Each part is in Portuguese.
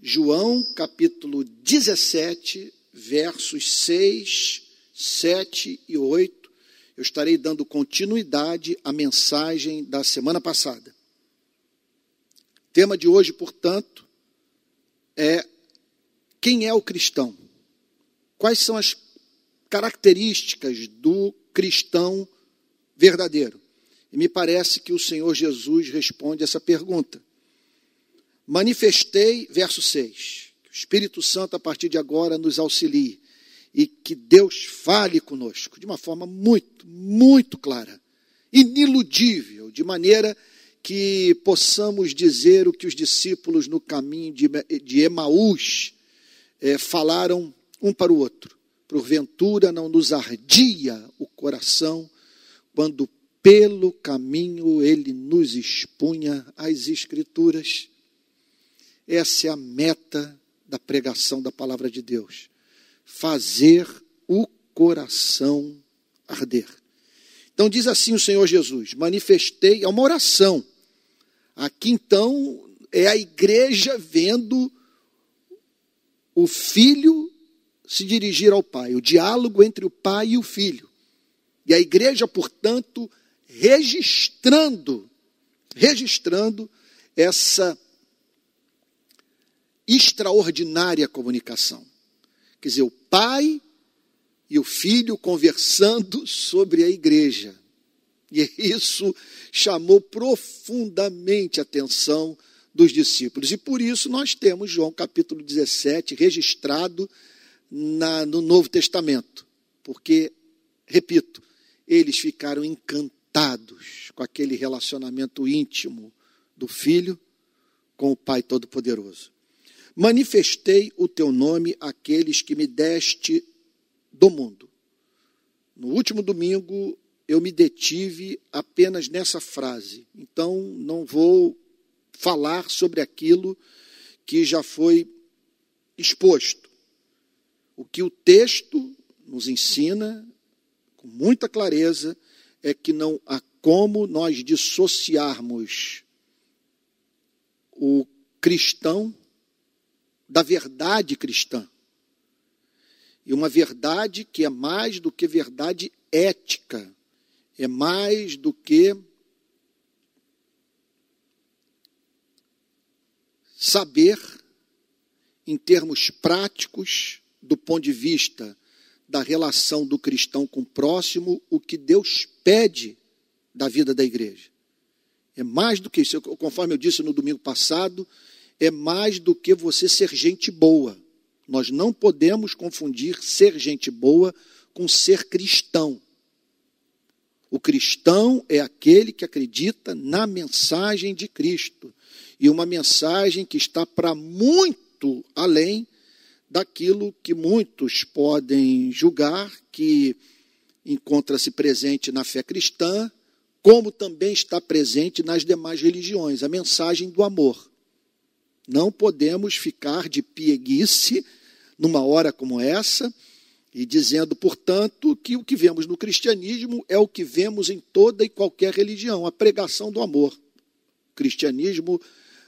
João capítulo 17, versos 6, 7 e 8. Eu estarei dando continuidade à mensagem da semana passada. O tema de hoje, portanto, é quem é o cristão? Quais são as características do cristão verdadeiro? E me parece que o Senhor Jesus responde essa pergunta. Manifestei, verso 6, que o Espírito Santo, a partir de agora, nos auxilie e que Deus fale conosco de uma forma muito, muito clara, iniludível, de maneira que possamos dizer o que os discípulos no caminho de Emaús é, falaram um para o outro. Porventura não nos ardia o coração quando pelo caminho ele nos expunha as Escrituras. Essa é a meta da pregação da palavra de Deus. Fazer o coração arder. Então diz assim o Senhor Jesus: manifestei, é uma oração. Aqui então é a igreja vendo o filho se dirigir ao pai, o diálogo entre o pai e o filho. E a igreja, portanto, registrando, registrando essa extraordinária comunicação. Quer dizer, o pai e o filho conversando sobre a igreja. E isso chamou profundamente a atenção dos discípulos. E por isso nós temos João capítulo 17 registrado na, no Novo Testamento. Porque, repito, eles ficaram encantados com aquele relacionamento íntimo do filho com o Pai Todo-Poderoso. Manifestei o teu nome àqueles que me deste do mundo. No último domingo, eu me detive apenas nessa frase. Então, não vou falar sobre aquilo que já foi exposto. O que o texto nos ensina com muita clareza é que não há como nós dissociarmos o cristão da verdade cristã. E uma verdade que é mais do que verdade ética, é mais do que saber, em termos práticos, do ponto de vista da relação do cristão com o próximo, o que Deus pede da vida da igreja. É mais do que isso. Conforme eu disse no domingo passado, é mais do que você ser gente boa. Nós não podemos confundir ser gente boa com ser cristão. O cristão é aquele que acredita na mensagem de Cristo. E uma mensagem que está para muito além daquilo que muitos podem julgar que encontra-se presente na fé cristã, como também está presente nas demais religiões, a mensagem do amor. Não podemos ficar de pieguice numa hora como essa e dizendo, portanto, que o que vemos no cristianismo é o que vemos em toda e qualquer religião, a pregação do amor. O cristianismo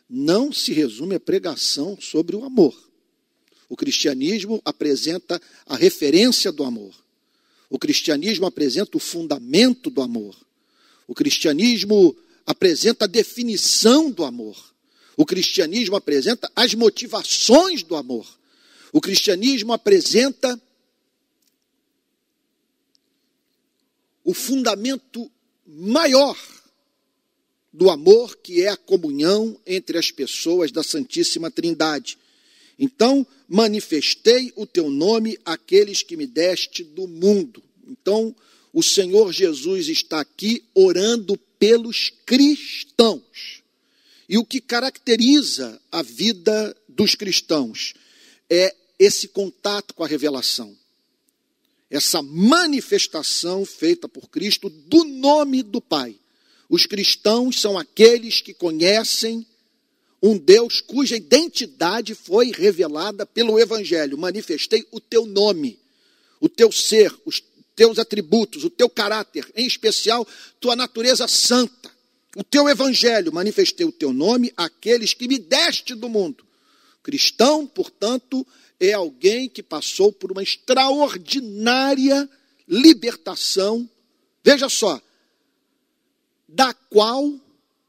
não se resume à pregação sobre o amor. O cristianismo apresenta a referência do amor. O cristianismo apresenta o fundamento do amor. O cristianismo apresenta a definição do amor. O cristianismo apresenta as motivações do amor. O cristianismo apresenta o fundamento maior do amor, que é a comunhão entre as pessoas da Santíssima Trindade. Então, manifestei o teu nome àqueles que me deste do mundo. Então, o Senhor Jesus está aqui orando pelos cristãos. E o que caracteriza a vida dos cristãos é esse contato com a revelação, essa manifestação feita por Cristo do nome do Pai. Os cristãos são aqueles que conhecem um Deus cuja identidade foi revelada pelo Evangelho. Manifestei o teu nome, o teu ser, o teus atributos, o teu caráter, em especial tua natureza santa, o teu evangelho, manifestei o teu nome àqueles que me deste do mundo. Cristão, portanto, é alguém que passou por uma extraordinária libertação, veja só, da qual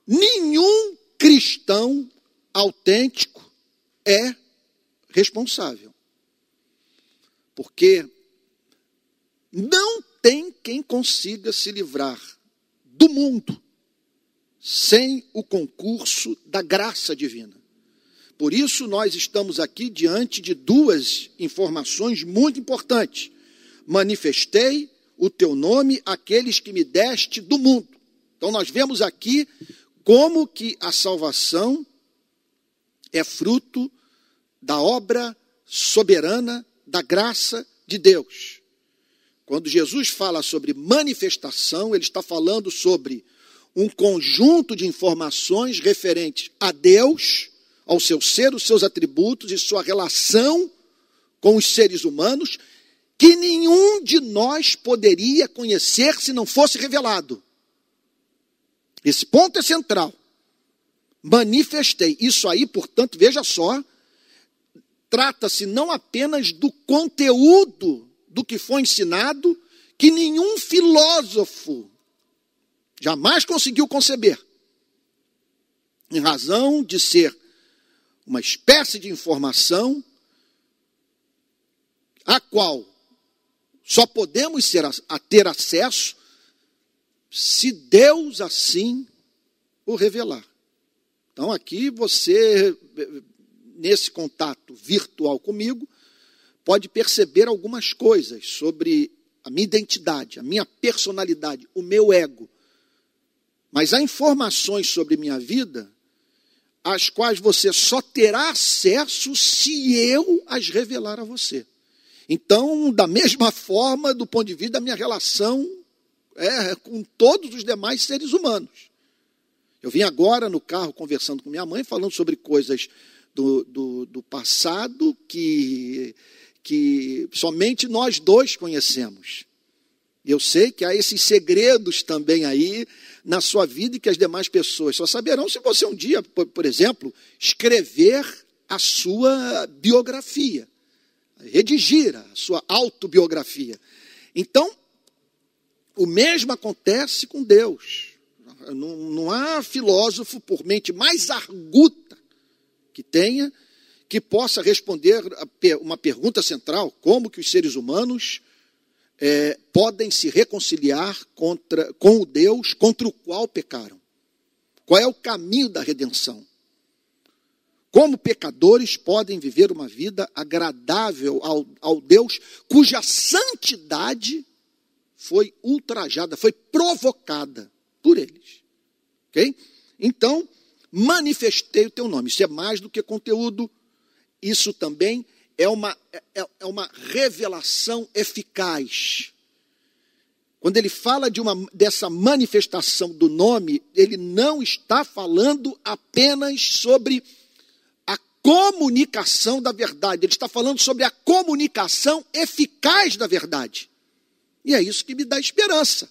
nenhum cristão autêntico é responsável. Porque não tem quem consiga se livrar do mundo sem o concurso da graça divina. Por isso, nós estamos aqui diante de duas informações muito importantes. Manifestei o teu nome àqueles que me deste do mundo. Então, nós vemos aqui como que a salvação é fruto da obra soberana da graça de Deus. Quando Jesus fala sobre manifestação, ele está falando sobre um conjunto de informações referentes a Deus, ao seu ser, os seus atributos e sua relação com os seres humanos, que nenhum de nós poderia conhecer se não fosse revelado. Esse ponto é central. Manifestei. Isso aí, portanto, veja só, trata-se não apenas do conteúdo do que foi ensinado, que nenhum filósofo jamais conseguiu conceber, em razão de ser uma espécie de informação a qual só podemos ser a, ter acesso se Deus assim o revelar. Então aqui você nesse contato virtual comigo, pode perceber algumas coisas sobre a minha identidade, a minha personalidade, o meu ego. Mas há informações sobre minha vida às quais você só terá acesso se eu as revelar a você. Então, da mesma forma, do ponto de vista da minha relação é, com todos os demais seres humanos. Eu vim agora no carro conversando com minha mãe, falando sobre coisas do, do, do passado que, que somente nós dois conhecemos. Eu sei que há esses segredos também aí na sua vida e que as demais pessoas só saberão se você um dia, por, por exemplo, escrever a sua biografia, redigir a sua autobiografia. Então, o mesmo acontece com Deus. Não, não há filósofo, por mente mais arguta que tenha, que possa responder uma pergunta central: como que os seres humanos é, podem se reconciliar contra, com o Deus contra o qual pecaram? Qual é o caminho da redenção? Como pecadores podem viver uma vida agradável ao, ao Deus cuja santidade foi ultrajada, foi provocada por eles? Ok? Então, manifestei o teu nome. Isso é mais do que conteúdo, isso também é uma, é, é uma revelação eficaz. Quando ele fala de uma, dessa manifestação do nome, ele não está falando apenas sobre a comunicação da verdade, ele está falando sobre a comunicação eficaz da verdade. E é isso que me dá esperança.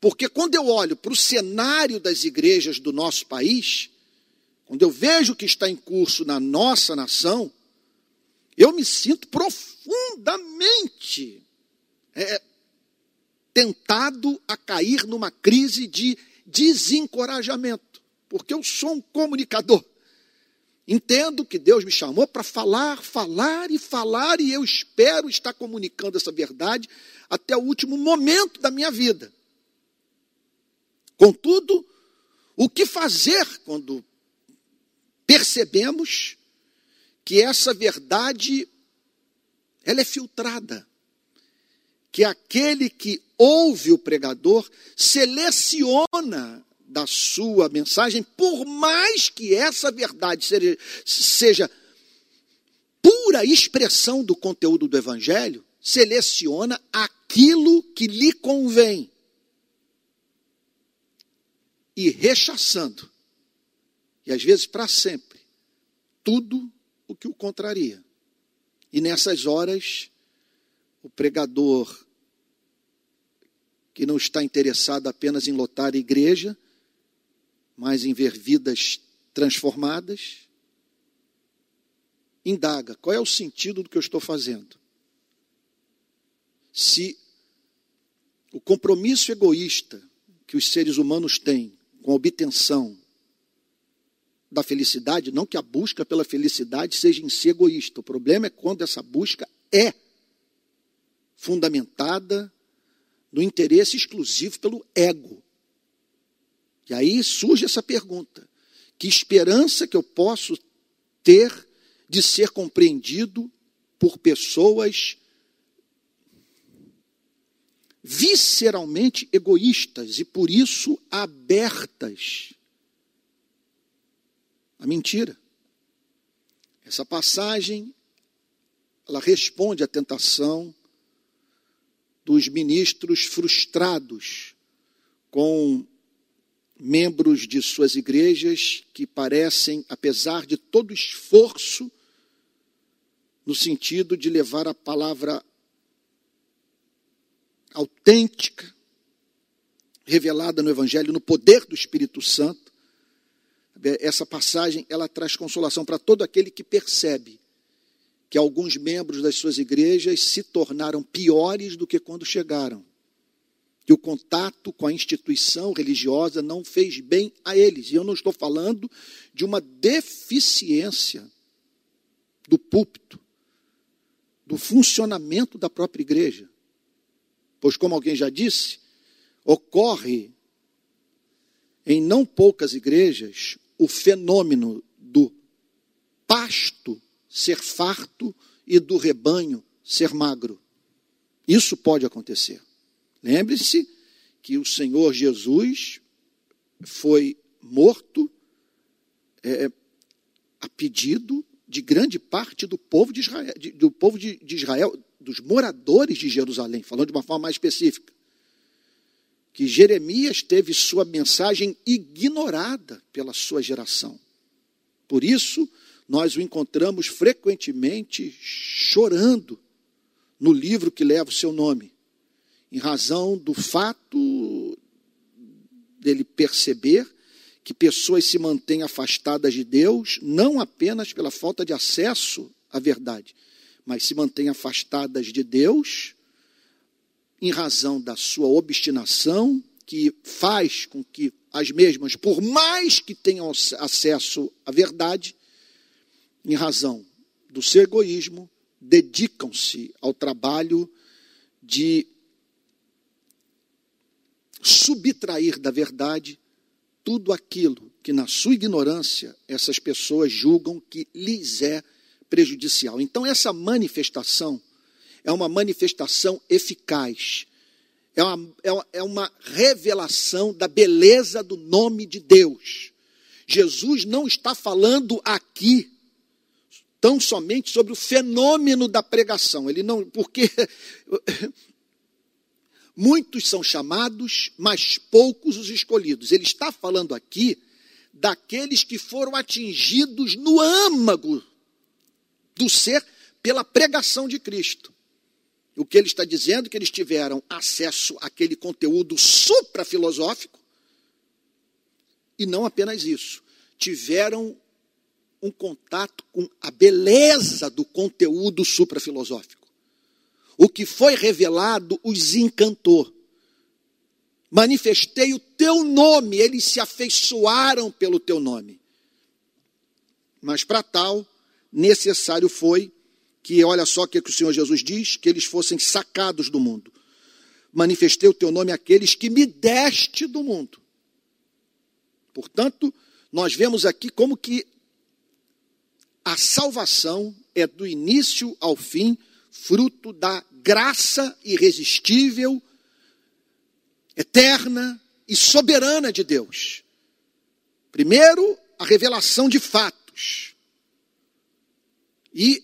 Porque quando eu olho para o cenário das igrejas do nosso país, quando eu vejo o que está em curso na nossa nação, eu me sinto profundamente é, tentado a cair numa crise de desencorajamento, porque eu sou um comunicador. Entendo que Deus me chamou para falar, falar e falar, e eu espero estar comunicando essa verdade até o último momento da minha vida. Contudo, o que fazer quando percebemos que essa verdade ela é filtrada? Que aquele que ouve o pregador seleciona da sua mensagem, por mais que essa verdade seja, seja pura expressão do conteúdo do evangelho, seleciona aquilo que lhe convém e rechaçando, e às vezes para sempre, tudo o que o contraria. E nessas horas, o pregador que não está interessado apenas em lotar a igreja, mas em ver vidas transformadas. Indaga, qual é o sentido do que eu estou fazendo? Se o compromisso egoísta que os seres humanos têm com a obtenção da felicidade, não que a busca pela felicidade seja em si egoísta. O problema é quando essa busca é fundamentada no interesse exclusivo pelo ego. E aí surge essa pergunta: que esperança que eu posso ter de ser compreendido por pessoas visceralmente egoístas e por isso abertas à mentira. Essa passagem ela responde à tentação dos ministros frustrados com membros de suas igrejas que parecem, apesar de todo esforço, no sentido de levar a palavra autêntica, revelada no Evangelho, no poder do Espírito Santo. Essa passagem ela traz consolação para todo aquele que percebe que alguns membros das suas igrejas se tornaram piores do que quando chegaram. Que o contato com a instituição religiosa não fez bem a eles. E eu não estou falando de uma deficiência do púlpito, do funcionamento da própria igreja. Pois, como alguém já disse, ocorre em não poucas igrejas o fenômeno do pasto ser farto e do rebanho ser magro. Isso pode acontecer. Lembre-se que o Senhor Jesus foi morto é, a pedido de grande parte do povo de Israel, de, do povo de, de Israel, dos moradores de Jerusalém, falando de uma forma mais específica. Que Jeremias teve sua mensagem ignorada pela sua geração. Por isso, nós o encontramos frequentemente chorando no livro que leva o seu nome, em razão do fato dele perceber que pessoas se mantêm afastadas de Deus, não apenas pela falta de acesso à verdade, mas se mantêm afastadas de Deus em razão da sua obstinação, que faz com que as mesmas, por mais que tenham acesso à verdade, em razão do seu egoísmo, dedicam-se ao trabalho de subtrair da verdade tudo aquilo que, na sua ignorância, essas pessoas julgam que lhes é prejudicial. Então, essa manifestação é uma manifestação eficaz, é uma, é uma revelação da beleza do nome de Deus. Jesus não está falando aqui tão somente sobre o fenômeno da pregação. Ele não, porque muitos são chamados, mas poucos os escolhidos. Ele está falando aqui daqueles que foram atingidos no âmago do ser pela pregação de Cristo. O que ele está dizendo é que eles tiveram acesso àquele conteúdo suprafilosófico e não apenas isso, tiveram um contato com a beleza do conteúdo suprafilosófico. O que foi revelado os encantou. Manifestei o teu nome, eles se afeiçoaram pelo teu nome. Mas para tal, necessário foi que, olha só o que, que o Senhor Jesus diz, que eles fossem sacados do mundo. Manifestei o teu nome àqueles que me deste do mundo. Portanto, nós vemos aqui como que a salvação é do início ao fim fruto da graça irresistível, eterna e soberana de Deus. Primeiro, a revelação de fatos. E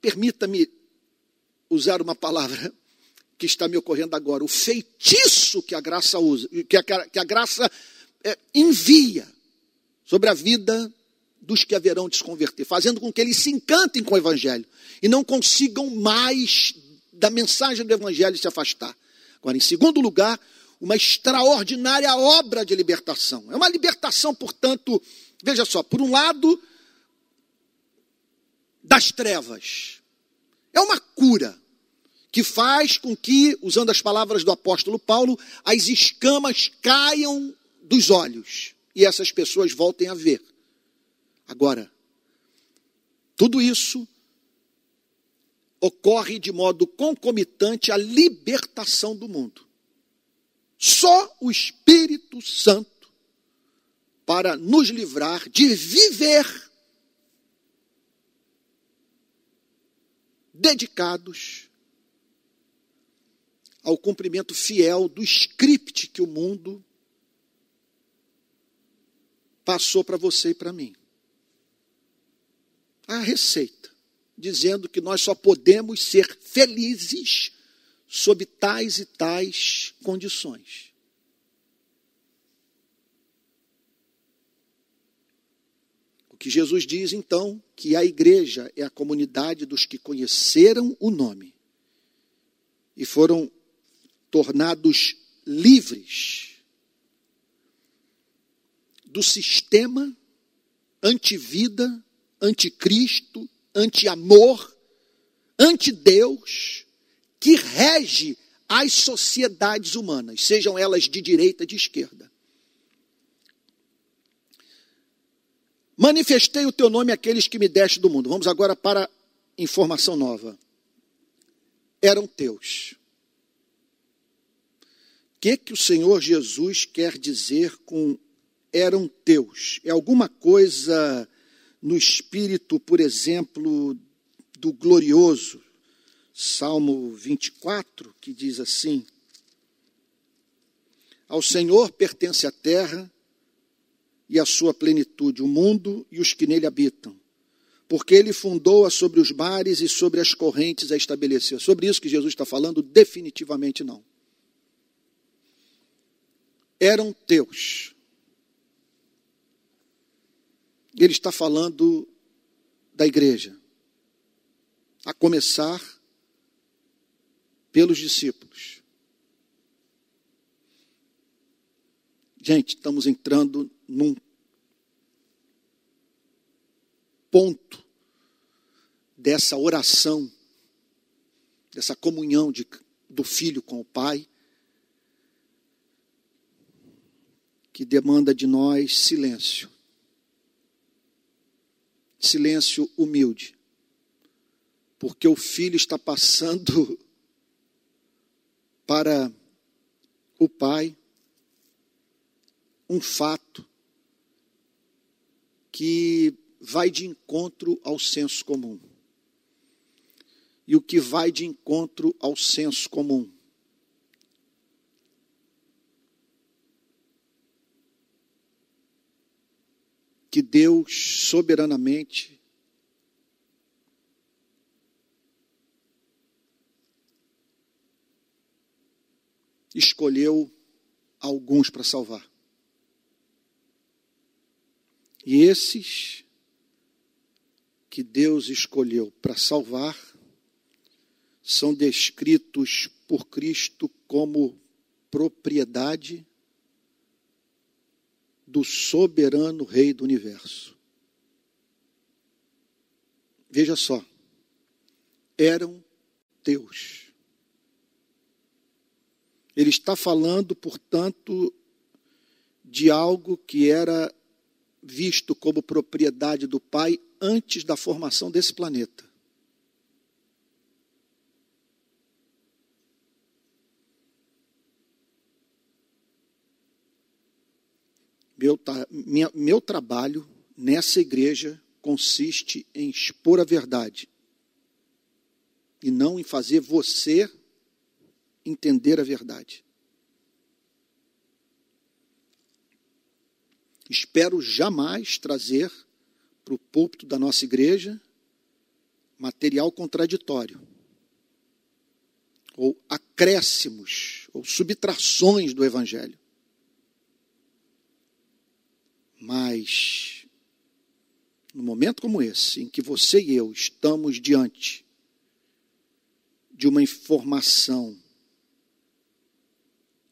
permita-me usar uma palavra que está me ocorrendo agora, o feitiço que a graça usa, que a, que a graça é, envia sobre a vida dos que haverão de se converter, fazendo com que eles se encantem com o Evangelho e não consigam mais da mensagem do Evangelho se afastar. Agora, em segundo lugar, uma extraordinária obra de libertação. É uma libertação, portanto, veja só, por um lado, das trevas. É uma cura que faz com que, usando as palavras do apóstolo Paulo, as escamas caiam dos olhos e essas pessoas voltem a ver. Agora, tudo isso ocorre de modo concomitante à libertação do mundo. Só o Espírito Santo para nos livrar de viver dedicados ao cumprimento fiel do script que o mundo passou para você e para mim. A receita, dizendo que nós só podemos ser felizes sob tais e tais condições. O que Jesus diz então, que a igreja é a comunidade dos que conheceram o nome e foram tornados livres do sistema antivida, anticristo, anti-amor, anti-Deus, que rege as sociedades humanas, sejam elas de direita de esquerda. Manifestei o teu nome àqueles que me deste do mundo. Vamos agora para informação nova. Eram teus. O que, que o Senhor Jesus quer dizer com eram teus? É alguma coisa no espírito, por exemplo, do glorioso, Salmo 24, que diz assim: Ao Senhor pertence a terra e a sua plenitude, o mundo e os que nele habitam. Porque ele fundou-a sobre os mares e sobre as correntes a estabeleceu. Sobre isso que Jesus está falando, definitivamente não. Eram teus. Ele está falando da igreja, a começar pelos discípulos. Gente, estamos entrando num ponto dessa oração, dessa comunhão de, do filho com o pai, que demanda de nós silêncio. Silêncio humilde, porque o filho está passando para o pai um fato que vai de encontro ao senso comum. E o que vai de encontro ao senso comum que Deus soberanamente escolheu alguns para salvar. E esses que Deus escolheu para salvar são descritos por Cristo como propriedade do soberano Rei do universo. Veja só, eram teus. Ele está falando, portanto, de algo que era visto como propriedade do Pai antes da formação desse planeta. Meu, minha, meu trabalho nessa igreja consiste em expor a verdade e não em fazer você entender a verdade. Espero jamais trazer para o púlpito da nossa igreja material contraditório, ou acréscimos, ou subtrações do Evangelho. Mas, no momento como esse, em que você e eu estamos diante de uma informação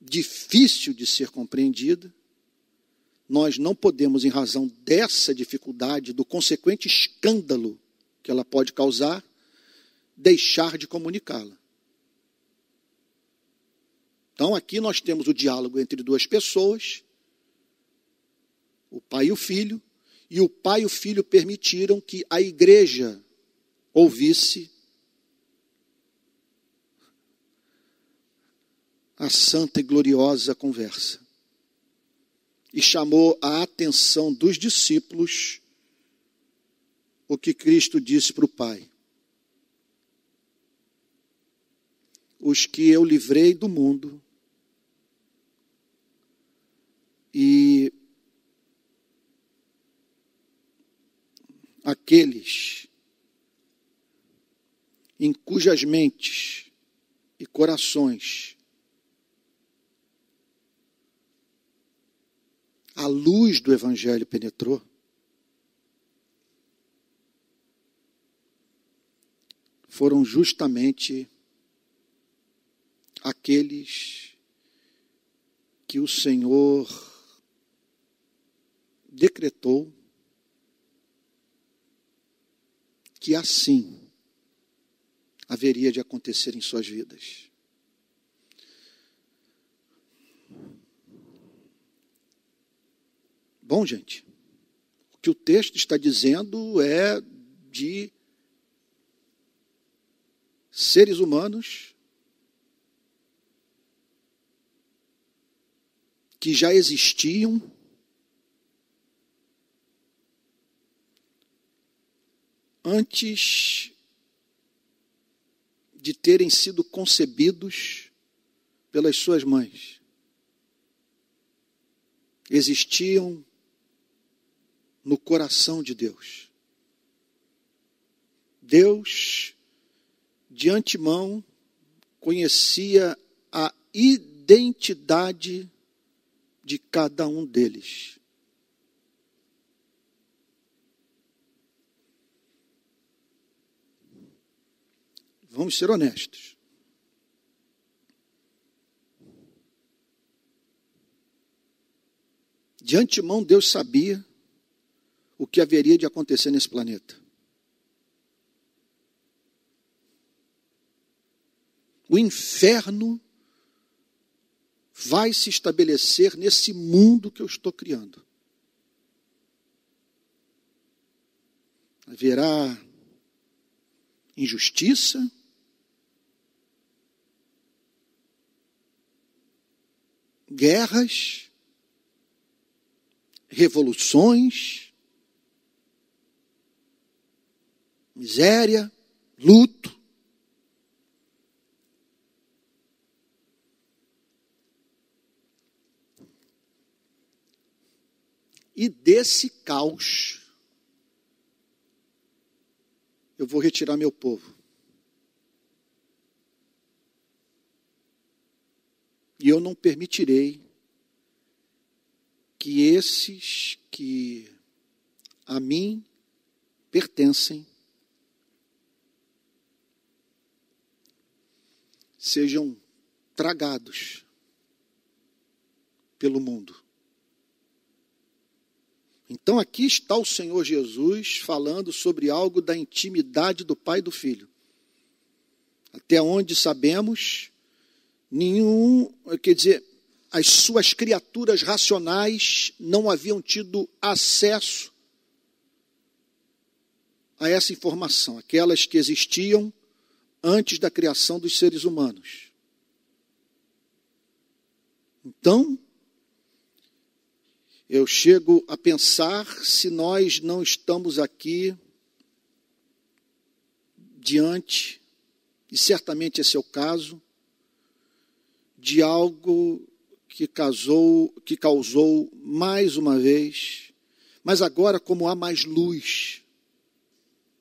difícil de ser compreendida, nós não podemos, em razão dessa dificuldade, do consequente escândalo que ela pode causar, deixar de comunicá-la. Então, aqui nós temos o diálogo entre duas pessoas, o pai e o filho, e o pai e o filho permitiram que a igreja ouvisse a santa e gloriosa conversa. E chamou a atenção dos discípulos o que Cristo disse para o Pai. Os que eu livrei do mundo, e aqueles em cujas mentes e corações a luz do Evangelho penetrou, foram justamente aqueles que o Senhor decretou que assim haveria de acontecer em suas vidas. Bom, gente, o que o texto está dizendo é de seres humanos que já existiam antes de terem sido concebidos pelas suas mães. Existiam no coração de Deus. Deus, de antemão, conhecia a identidade de cada um deles. Vamos ser honestos. De antemão, Deus sabia o que haveria de acontecer nesse planeta. O inferno vai se estabelecer nesse mundo que eu estou criando. Haverá injustiça, guerras, revoluções, miséria, luto. E desse caos, eu vou retirar meu povo. E eu não permitirei que esses que a mim pertencem sejam tragados pelo mundo. Então aqui está o Senhor Jesus falando sobre algo da intimidade do Pai e do Filho. Até onde sabemos, nenhum, quer dizer, as suas criaturas racionais não haviam tido acesso a essa informação. Aquelas que existiam antes da criação dos seres humanos. Então, eu chego a pensar se nós não estamos aqui diante, e certamente esse é o caso, de algo que causou, que causou mais uma vez, mas agora como há mais luz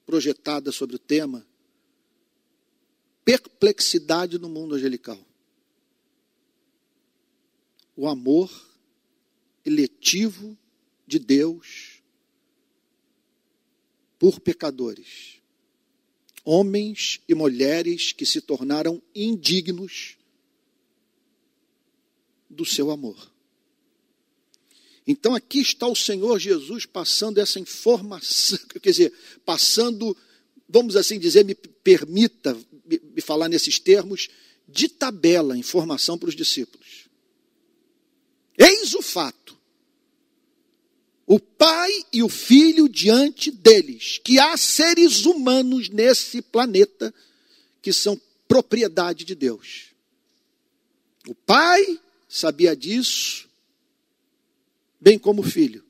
projetada sobre o tema, perplexidade no mundo angelical. O amor eletivo de Deus por pecadores. Homens e mulheres que se tornaram indignos do seu amor. Então aqui está o Senhor Jesus passando essa informação, quer dizer, passando, vamos assim dizer, me permita me falar nesses termos, de tabela informação para os discípulos. Eis o fato. O Pai e o Filho diante deles, que há seres humanos nesse planeta que são propriedade de Deus. O Pai sabia disso, bem como o Filho.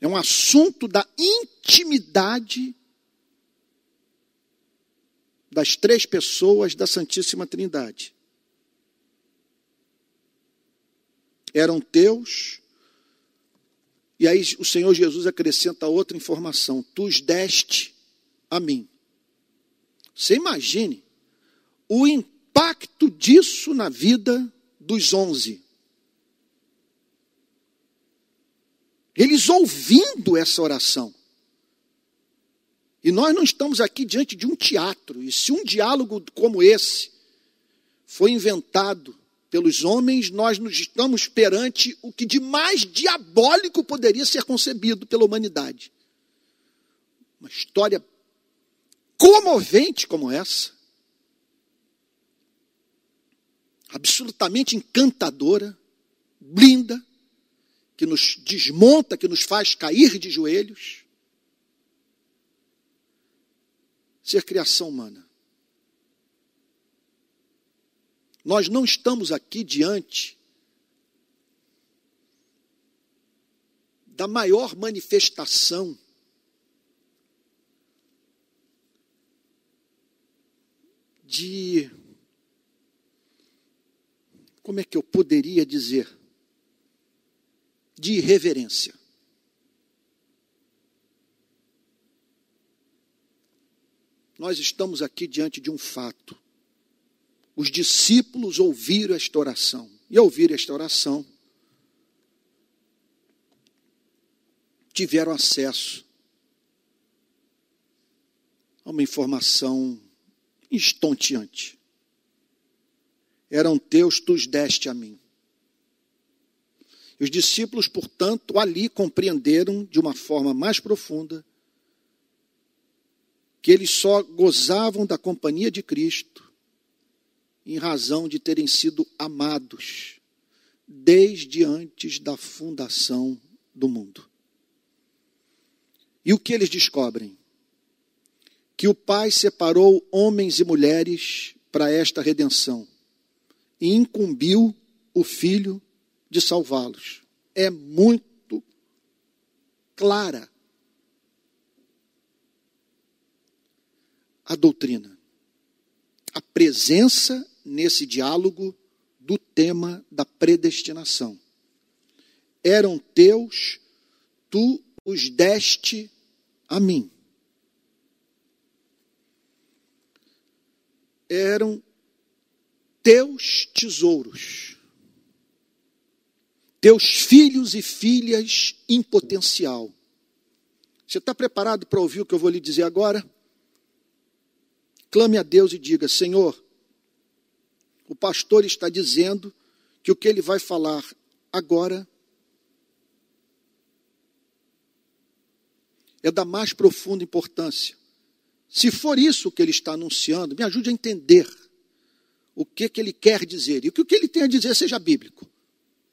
É um assunto da intimidade das três pessoas da Santíssima Trindade. Eram teus, e aí o Senhor Jesus acrescenta outra informação: tu os deste a mim. Você imagine o impacto disso na vida dos onze. Eles ouvindo essa oração. E nós não estamos aqui diante de um teatro. E se um diálogo como esse foi inventado pelos homens, nós nos estamos perante o que de mais diabólico poderia ser concebido pela humanidade. Uma história comovente como essa, absolutamente encantadora, linda, que nos desmonta, que nos faz cair de joelhos. Ser criação humana. Nós não estamos aqui diante da maior manifestação de. Como é que eu poderia dizer? De irreverência. Nós estamos aqui diante de um fato. Os discípulos ouviram esta oração. E ouvir esta oração, tiveram acesso a uma informação estonteante. Eram teus, tu os deste a mim. Os discípulos, portanto, ali compreenderam de uma forma mais profunda que eles só gozavam da companhia de Cristo em razão de terem sido amados desde antes da fundação do mundo. E o que eles descobrem? Que o Pai separou homens e mulheres para esta redenção e incumbiu o Filho de salvá-los. É muito clara a doutrina. A presença nesse diálogo do tema da predestinação. Eram teus, tu os deste a mim. Eram teus tesouros, teus filhos e filhas em potencial. Você está preparado para ouvir o que eu vou lhe dizer agora? Clame a Deus e diga: Senhor, o pastor está dizendo que o que ele vai falar agora é da mais profunda importância. Se for isso que ele está anunciando, me ajude a entender o que, que ele quer dizer e o que, o que ele tem a dizer seja bíblico.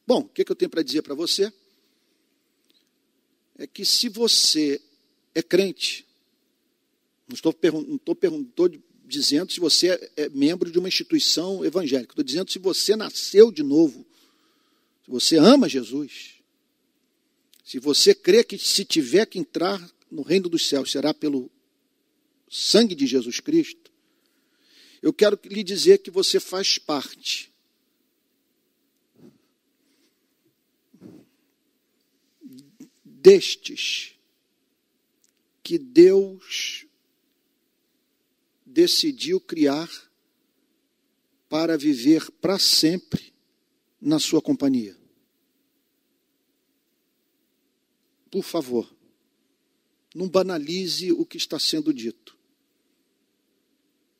Bom, o que, que eu tenho para dizer para você? É que se você é crente, não estou, não estou, estou dizendo se você é, é membro de uma instituição evangélica. Estou dizendo se você nasceu de novo. Se você ama Jesus. Se você crê que se tiver que entrar no reino dos céus será pelo sangue de Jesus Cristo. Eu quero lhe dizer que você faz parte destes que Deus decidiu criar para viver para sempre na sua companhia. Por favor, não banalize o que está sendo dito.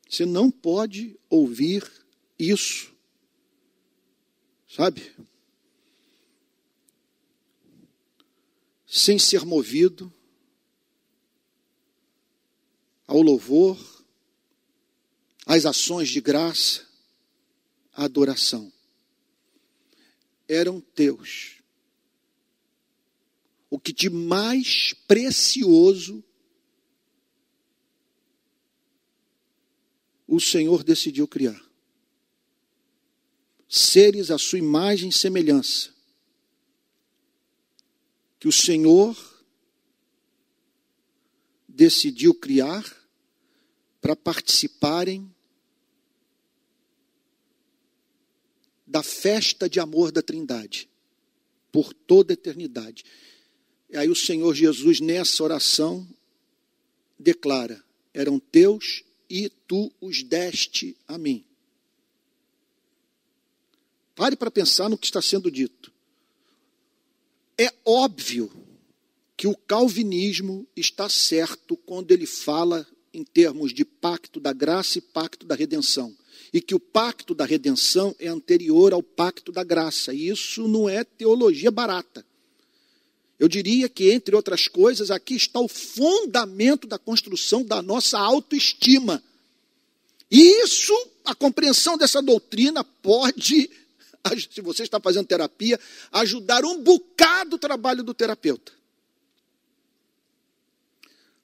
Você não pode ouvir isso sabe? Sem ser movido ao louvor, às ações de graça, à adoração. Eram teus. O que de mais precioso o Senhor decidiu criar. Seres à sua imagem e semelhança. Que o Senhor decidiu criar para participarem da festa de amor da Trindade, por toda a eternidade. E aí o Senhor Jesus, nessa oração, declara: eram teus e tu os deste a mim. Pare para pensar no que está sendo dito. É óbvio que o calvinismo está certo quando ele fala em termos de pacto da graça e pacto da redenção. E que o pacto da redenção é anterior ao pacto da graça. E isso não é teologia barata. Eu diria que, entre outras coisas, aqui está o fundamento da construção da nossa autoestima. E isso, a compreensão dessa doutrina pode, se você está fazendo terapia, ajudar um bocado o trabalho do terapeuta.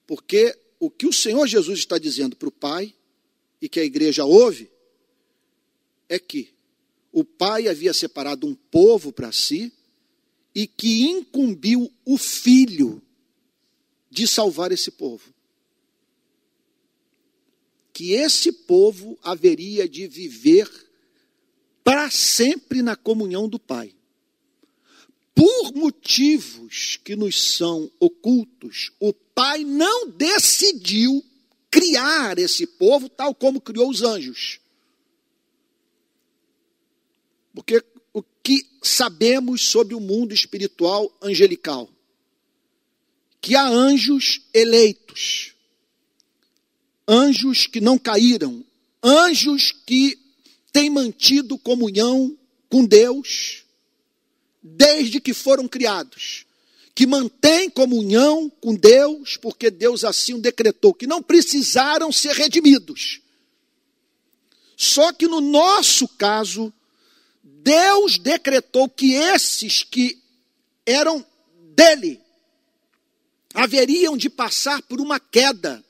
Porque o que o Senhor Jesus está dizendo para o Pai, e que a igreja ouve, é que o Pai havia separado um povo para si e que incumbiu o Filho de salvar esse povo. Que esse povo haveria de viver para sempre na comunhão do Pai por motivos que nos são ocultos, o Pai não decidiu criar esse povo tal como criou os anjos. Porque o que sabemos sobre o mundo espiritual angelical? Que há anjos eleitos, anjos que não caíram, anjos que têm mantido comunhão com Deus desde que foram criados, que mantêm comunhão com Deus, porque Deus assim o decretou, que não precisaram ser redimidos. Só que no nosso caso, Deus decretou que esses que eram dele haveriam de passar por uma queda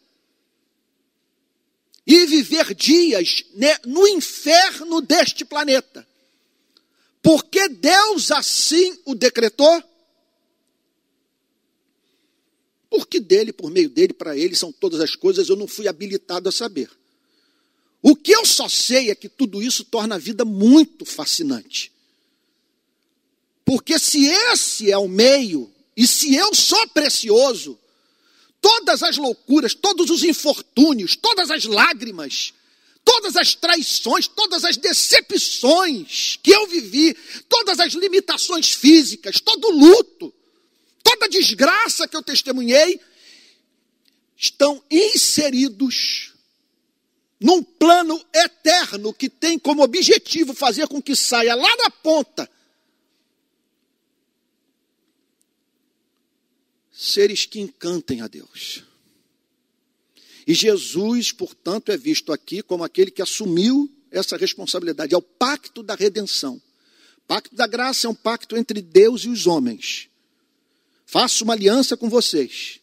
e viver dias no inferno deste planeta. Porque Deus assim o decretou? Porque dele, por meio dele, para ele são todas as coisas, eu não fui habilitado a saber. O que eu só sei é que tudo isso torna a vida muito fascinante. Porque se esse é o meio, e se eu sou precioso, todas as loucuras, todos os infortúnios, todas as lágrimas, todas as traições, todas as decepções que eu vivi, todas as limitações físicas, todo o luto, toda a desgraça que eu testemunhei, estão inseridos num plano eterno que tem como objetivo fazer com que saia lá da ponta seres que encantem a Deus. E Jesus, portanto, é visto aqui como aquele que assumiu essa responsabilidade. É o pacto da redenção. O pacto da graça é um pacto entre Deus e os homens. Faço uma aliança com vocês.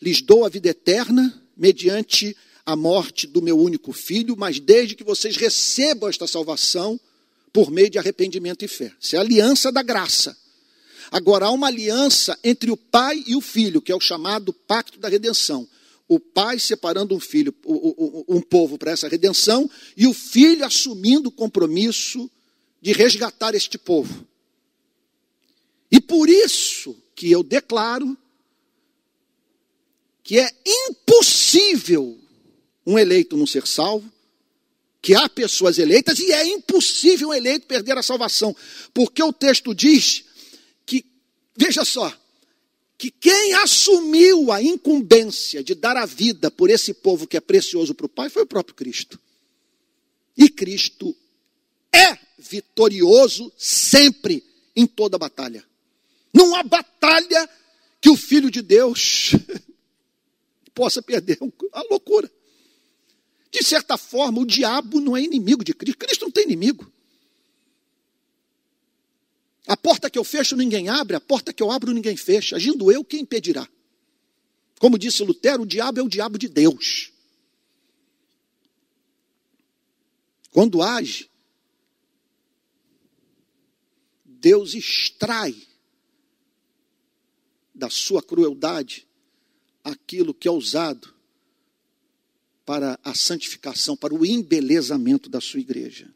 Lhes dou a vida eterna mediante a morte do meu único filho, mas desde que vocês recebam esta salvação por meio de arrependimento e fé. Isso é a aliança da graça. Agora há uma aliança entre o pai e o filho, que é o chamado pacto da redenção o pai separando um filho, um povo para essa redenção, e o filho assumindo o compromisso de resgatar este povo. E por isso que eu declaro que é impossível um eleito não ser salvo, que há pessoas eleitas e é impossível um eleito perder a salvação, porque o texto diz que, veja só, que quem assumiu a incumbência de dar a vida por esse povo que é precioso para o Pai foi o próprio Cristo. E Cristo é vitorioso sempre em toda batalha. Não há batalha que o Filho de Deus possa perder. É uma loucura. De certa forma, o diabo não é inimigo de Cristo. Cristo não tem inimigo. A porta que eu fecho, ninguém abre. A porta que eu abro, ninguém fecha. Agindo eu, quem impedirá? Como disse Lutero, o diabo é o diabo de Deus. Quando age, Deus extrai da sua crueldade aquilo que é usado para a santificação, para o embelezamento da sua igreja.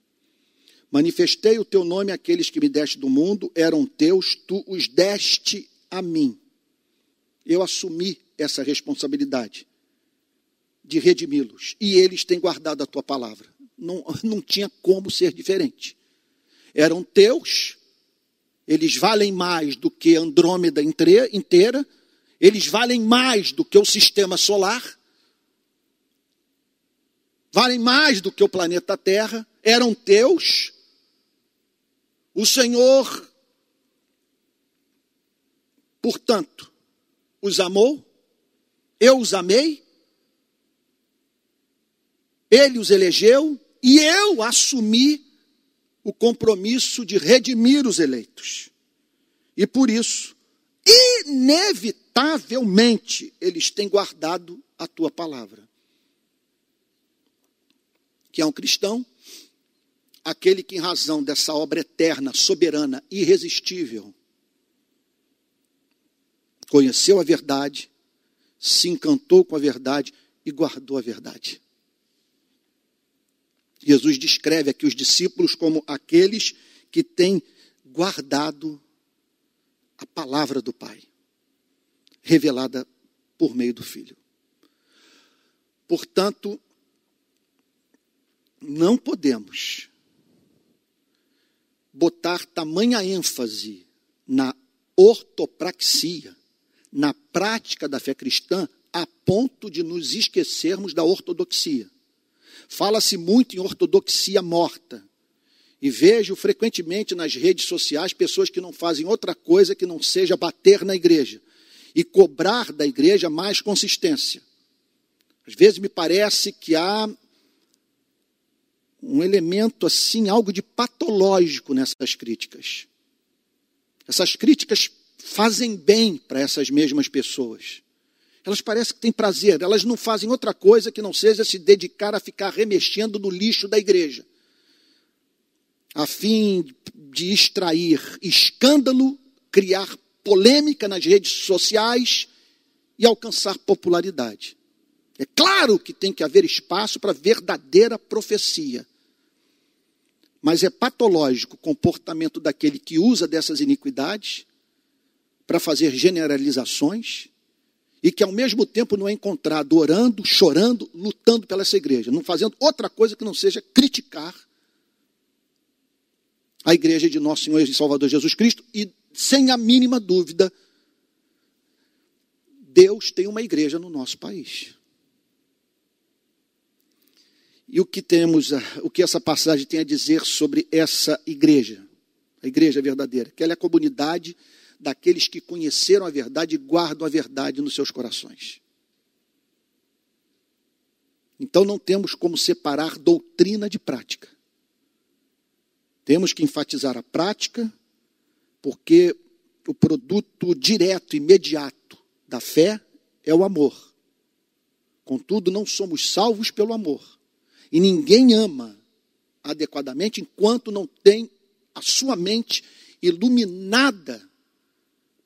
Manifestei o teu nome àqueles que me deste do mundo, eram teus, tu os deste a mim. Eu assumi essa responsabilidade de redimi-los, e eles têm guardado a tua palavra. Não, não tinha como ser diferente. Eram teus, eles valem mais do que Andrômeda inteira, eles valem mais do que o sistema solar, valem mais do que o planeta Terra, eram teus. O Senhor, portanto, os amou, eu os amei, ele os elegeu e eu assumi o compromisso de redimir os eleitos. E por isso, inevitavelmente, eles têm guardado a tua palavra. Que é um cristão, aquele que, em razão dessa obra eterna, soberana, irresistível, conheceu a verdade, se encantou com a verdade e guardou a verdade. Jesus descreve aqui os discípulos como aqueles que têm guardado a palavra do Pai, revelada por meio do Filho. Portanto, não podemos botar tamanha ênfase na ortopraxia, na prática da fé cristã, a ponto de nos esquecermos da ortodoxia. Fala-se muito em ortodoxia morta. E vejo frequentemente nas redes sociais pessoas que não fazem outra coisa que não seja bater na igreja e cobrar da igreja mais consistência. Às vezes me parece que há um elemento assim, algo de patológico nessas críticas. Essas críticas fazem bem para essas mesmas pessoas. Elas parecem que têm prazer, elas não fazem outra coisa que não seja se dedicar a ficar remexendo no lixo da igreja, a fim de extrair escândalo, criar polêmica nas redes sociais e alcançar popularidade. É claro que tem que haver espaço para verdadeira profecia. Mas é patológico o comportamento daquele que usa dessas iniquidades para fazer generalizações e que ao mesmo tempo não é encontrado orando, chorando, lutando pela essa igreja, não fazendo outra coisa que não seja criticar a igreja de nosso Senhor e Salvador Jesus Cristo e sem a mínima dúvida Deus tem uma igreja no nosso país. E o que temos, o que essa passagem tem a dizer sobre essa igreja, a igreja verdadeira, que ela é a comunidade daqueles que conheceram a verdade e guardam a verdade nos seus corações. Então não temos como separar doutrina de prática. Temos que enfatizar a prática, porque o produto direto, imediato da fé é o amor. Contudo, não somos salvos pelo amor. E ninguém ama adequadamente enquanto não tem a sua mente iluminada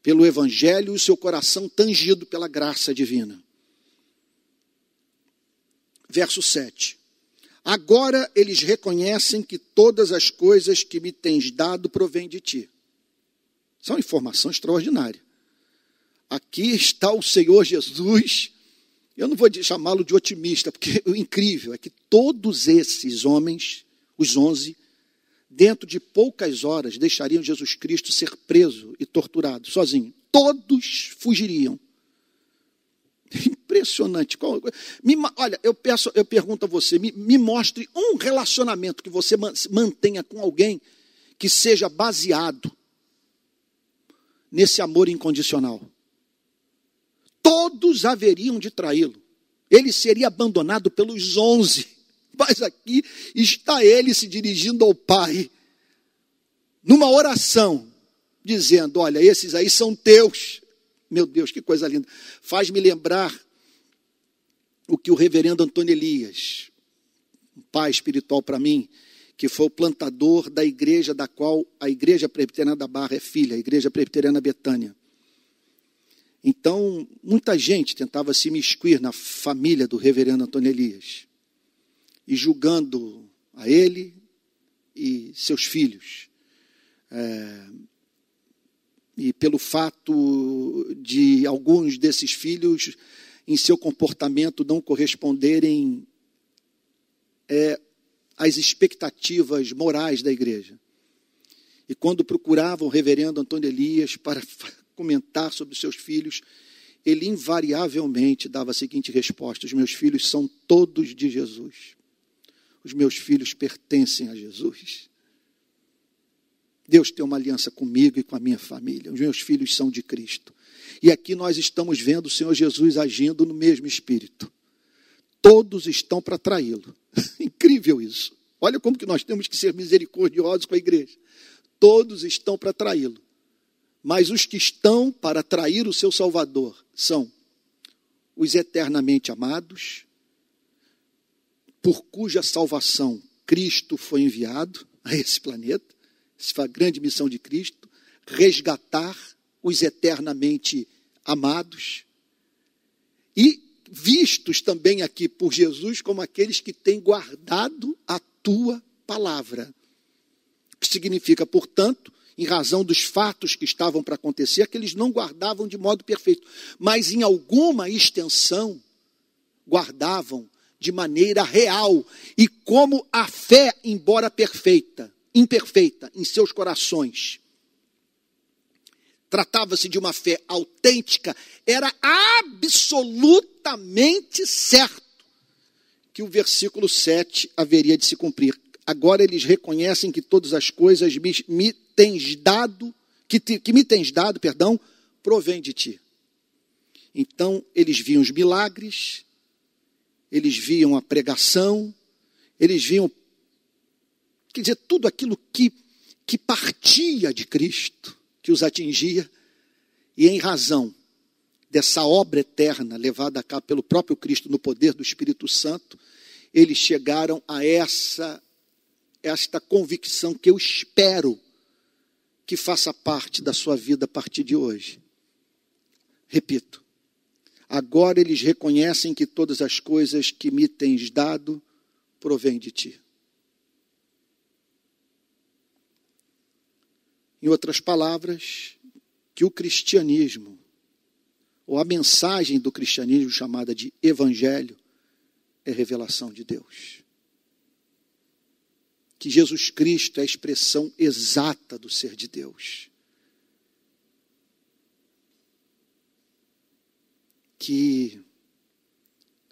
pelo Evangelho e o seu coração tangido pela graça divina. Verso 7. Agora eles reconhecem que todas as coisas que me tens dado provêm de ti. Isso é informação extraordinária. Aqui está o Senhor Jesus. Eu não vou chamá-lo de otimista, porque o incrível é que todos esses homens, os onze, dentro de poucas horas, deixariam Jesus Cristo ser preso e torturado sozinho. Todos fugiriam. Impressionante. Me, olha, eu peço, eu pergunto a você, me, me mostre um relacionamento que você mantenha com alguém que seja baseado nesse amor incondicional. Todos haveriam de traí-lo. Ele seria abandonado pelos onze. Mas aqui está ele se dirigindo ao Pai, numa oração, dizendo: Olha, esses aí são teus. Meu Deus, que coisa linda. Faz-me lembrar o que o reverendo Antônio Elias, um pai espiritual para mim, que foi o plantador da igreja da qual a Igreja Presbiteriana da Barra é filha, a Igreja Presbiteriana Betânia. Então, muita gente tentava se miscuir na família do reverendo Antônio Elias, e julgando a ele e seus filhos. É, e pelo fato de alguns desses filhos, em seu comportamento, não corresponderem é, às expectativas morais da igreja. E quando procuravam o reverendo Antônio Elias para comentar sobre os seus filhos, ele invariavelmente dava a seguinte resposta: Os meus filhos são todos de Jesus. Os meus filhos pertencem a Jesus. Deus tem uma aliança comigo e com a minha família. Os meus filhos são de Cristo. E aqui nós estamos vendo o Senhor Jesus agindo no mesmo espírito. Todos estão para traí-lo. Incrível isso. Olha como que nós temos que ser misericordiosos com a igreja. Todos estão para traí-lo. Mas os que estão para trair o seu Salvador são os eternamente amados, por cuja salvação Cristo foi enviado a esse planeta, essa foi a grande missão de Cristo, resgatar os eternamente amados e vistos também aqui por Jesus como aqueles que têm guardado a tua palavra. Significa, portanto, em razão dos fatos que estavam para acontecer, que eles não guardavam de modo perfeito, mas em alguma extensão guardavam de maneira real. E como a fé, embora perfeita, imperfeita em seus corações. Tratava-se de uma fé autêntica, era absolutamente certo que o versículo 7 haveria de se cumprir. Agora eles reconhecem que todas as coisas me, me tens dado, que, te, que me tens dado, perdão, provém de ti. Então eles viam os milagres, eles viam a pregação, eles viam quer dizer, tudo aquilo que, que partia de Cristo, que os atingia, e em razão dessa obra eterna levada a cabo pelo próprio Cristo no poder do Espírito Santo, eles chegaram a essa esta convicção que eu espero que faça parte da sua vida a partir de hoje. Repito, agora eles reconhecem que todas as coisas que me tens dado provêm de ti. Em outras palavras, que o cristianismo, ou a mensagem do cristianismo chamada de evangelho, é revelação de Deus. Que Jesus Cristo é a expressão exata do ser de Deus. Que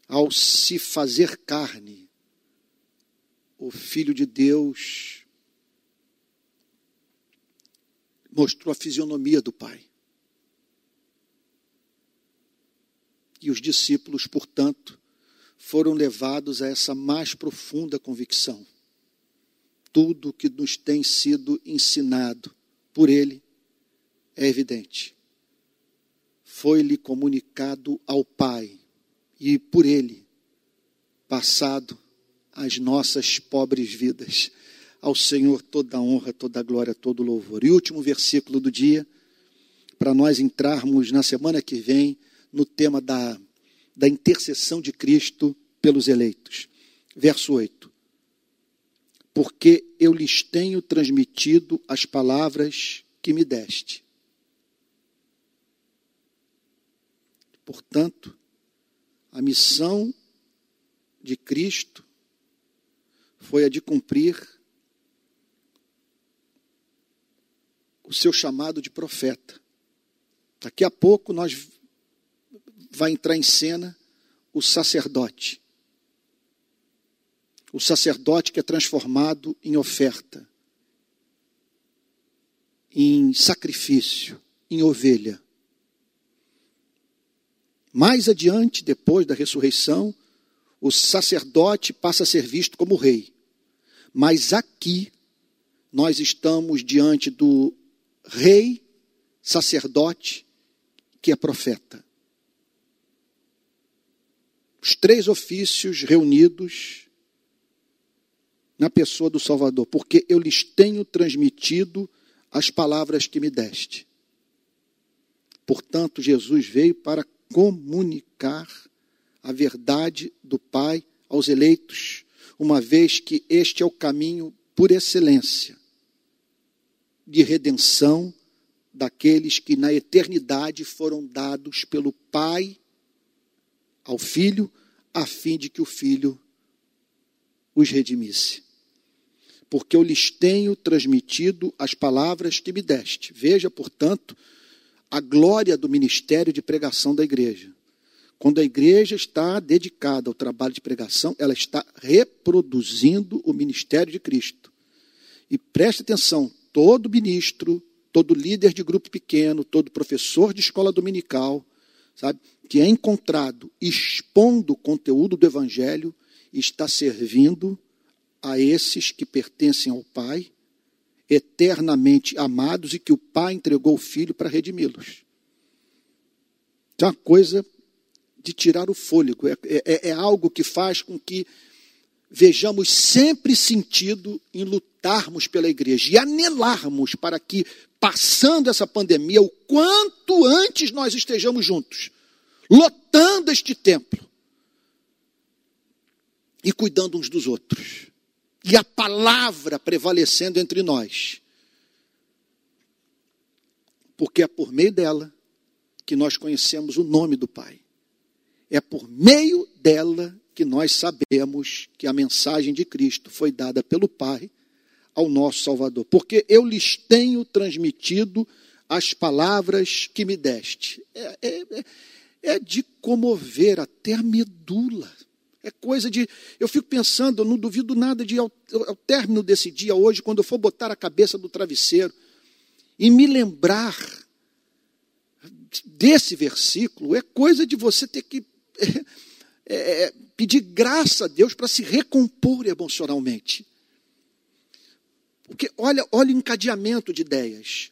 ao se fazer carne, o Filho de Deus mostrou a fisionomia do Pai. E os discípulos, portanto, foram levados a essa mais profunda convicção. Tudo que nos tem sido ensinado por Ele é evidente. Foi-lhe comunicado ao Pai e por Ele passado às nossas pobres vidas. Ao Senhor toda a honra, toda a glória, todo o louvor. E último versículo do dia, para nós entrarmos na semana que vem no tema da, da intercessão de Cristo pelos eleitos. Verso 8. Porque eu lhes tenho transmitido as palavras que me deste. Portanto, a missão de Cristo foi a de cumprir o seu chamado de profeta. Daqui a pouco nós vai entrar em cena o sacerdote. O sacerdote que é transformado em oferta, em sacrifício, em ovelha. Mais adiante, depois da ressurreição, o sacerdote passa a ser visto como rei. Mas aqui, nós estamos diante do rei, sacerdote, que é profeta. Os três ofícios reunidos na pessoa do Salvador, porque eu lhes tenho transmitido as palavras que me deste. Portanto, Jesus veio para comunicar a verdade do Pai aos eleitos, uma vez que este é o caminho por excelência de redenção daqueles que na eternidade foram dados pelo Pai ao Filho, a fim de que o Filho os redimisse. Porque eu lhes tenho transmitido as palavras que me deste. Veja, portanto, a glória do ministério de pregação da igreja. Quando a igreja está dedicada ao trabalho de pregação, ela está reproduzindo o ministério de Cristo. E preste atenção: todo ministro, todo líder de grupo pequeno, todo professor de escola dominical, sabe, que é encontrado expondo o conteúdo do evangelho, está servindo a esses que pertencem ao Pai, eternamente amados e que o Pai entregou o Filho para redimi-los. É uma coisa de tirar o fôlego. É, é, é algo que faz com que vejamos sempre sentido em lutarmos pela igreja e anelarmos para que, passando essa pandemia, o quanto antes nós estejamos juntos, lotando este templo e cuidando uns dos outros, e a palavra prevalecendo entre nós, porque é por meio dela que nós conhecemos o nome do Pai. É por meio dela que nós sabemos que a mensagem de Cristo foi dada pelo Pai ao nosso Salvador. Porque eu lhes tenho transmitido as palavras que me deste. É, é, é, é de comover até a medula. É coisa de. Eu fico pensando, eu não duvido nada de, ao, ao término desse dia hoje, quando eu for botar a cabeça do travesseiro e me lembrar desse versículo, é coisa de você ter que é, é, pedir graça a Deus para se recompor emocionalmente. Porque olha, olha o encadeamento de ideias.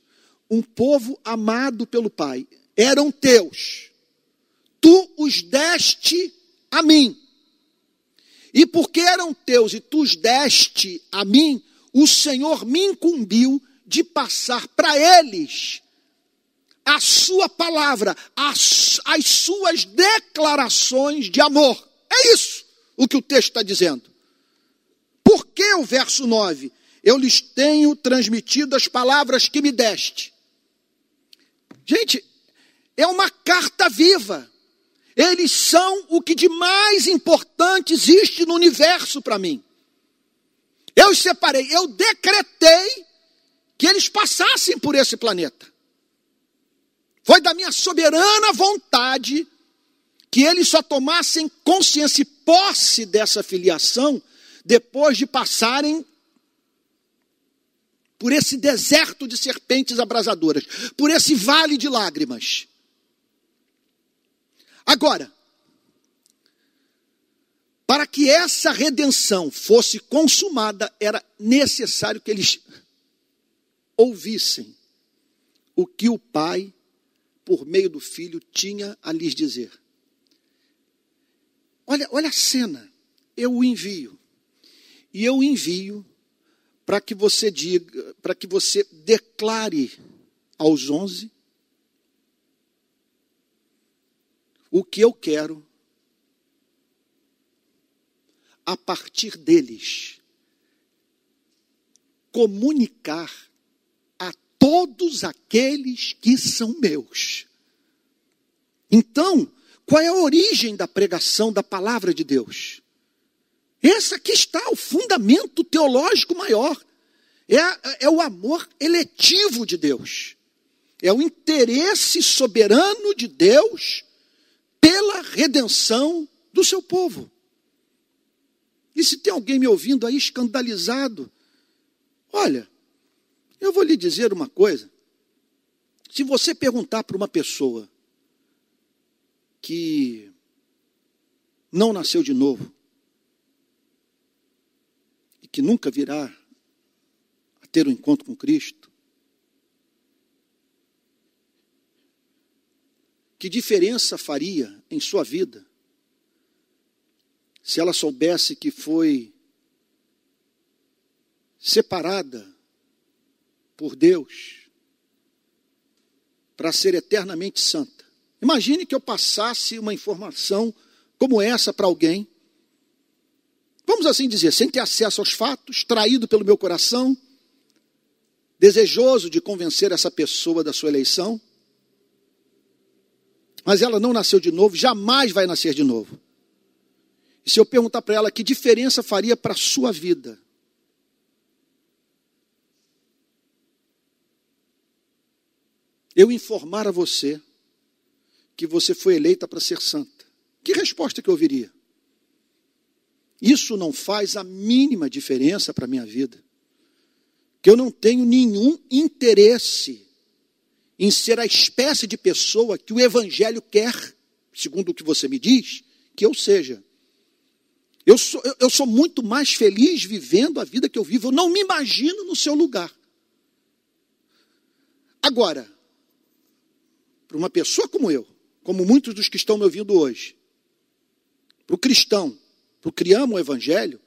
Um povo amado pelo Pai, eram teus, tu os deste a mim. E porque eram teus e tu os deste a mim, o Senhor me incumbiu de passar para eles a sua palavra, as, as suas declarações de amor. É isso o que o texto está dizendo. Por que o verso 9? Eu lhes tenho transmitido as palavras que me deste. Gente, é uma carta viva. Eles são o que de mais importante existe no universo para mim. Eu os separei, eu decretei que eles passassem por esse planeta. Foi da minha soberana vontade que eles só tomassem consciência e posse dessa filiação depois de passarem por esse deserto de serpentes abrasadoras, por esse vale de lágrimas. Agora, para que essa redenção fosse consumada, era necessário que eles ouvissem o que o Pai por meio do filho, tinha a lhes dizer. Olha, olha a cena. Eu o envio. E eu envio para que você diga, para que você declare aos onze o que eu quero a partir deles comunicar todos aqueles que são meus. Então, qual é a origem da pregação da palavra de Deus? Essa aqui está o fundamento teológico maior. É, é o amor eletivo de Deus. É o interesse soberano de Deus pela redenção do seu povo. E se tem alguém me ouvindo aí escandalizado, olha, eu vou lhe dizer uma coisa. Se você perguntar para uma pessoa que não nasceu de novo e que nunca virá a ter um encontro com Cristo, que diferença faria em sua vida se ela soubesse que foi separada por Deus para ser eternamente santa. Imagine que eu passasse uma informação como essa para alguém, vamos assim dizer, sem ter acesso aos fatos, traído pelo meu coração, desejoso de convencer essa pessoa da sua eleição, mas ela não nasceu de novo, jamais vai nascer de novo. E se eu perguntar para ela que diferença faria para a sua vida, eu informar a você que você foi eleita para ser santa, que resposta que eu ouviria? Isso não faz a mínima diferença para a minha vida. Que eu não tenho nenhum interesse em ser a espécie de pessoa que o Evangelho quer, segundo o que você me diz, que eu seja. Eu sou, eu sou muito mais feliz vivendo a vida que eu vivo. Eu não me imagino no seu lugar. Agora, para uma pessoa como eu, como muitos dos que estão me ouvindo hoje, para o cristão, para o que ama o evangelho,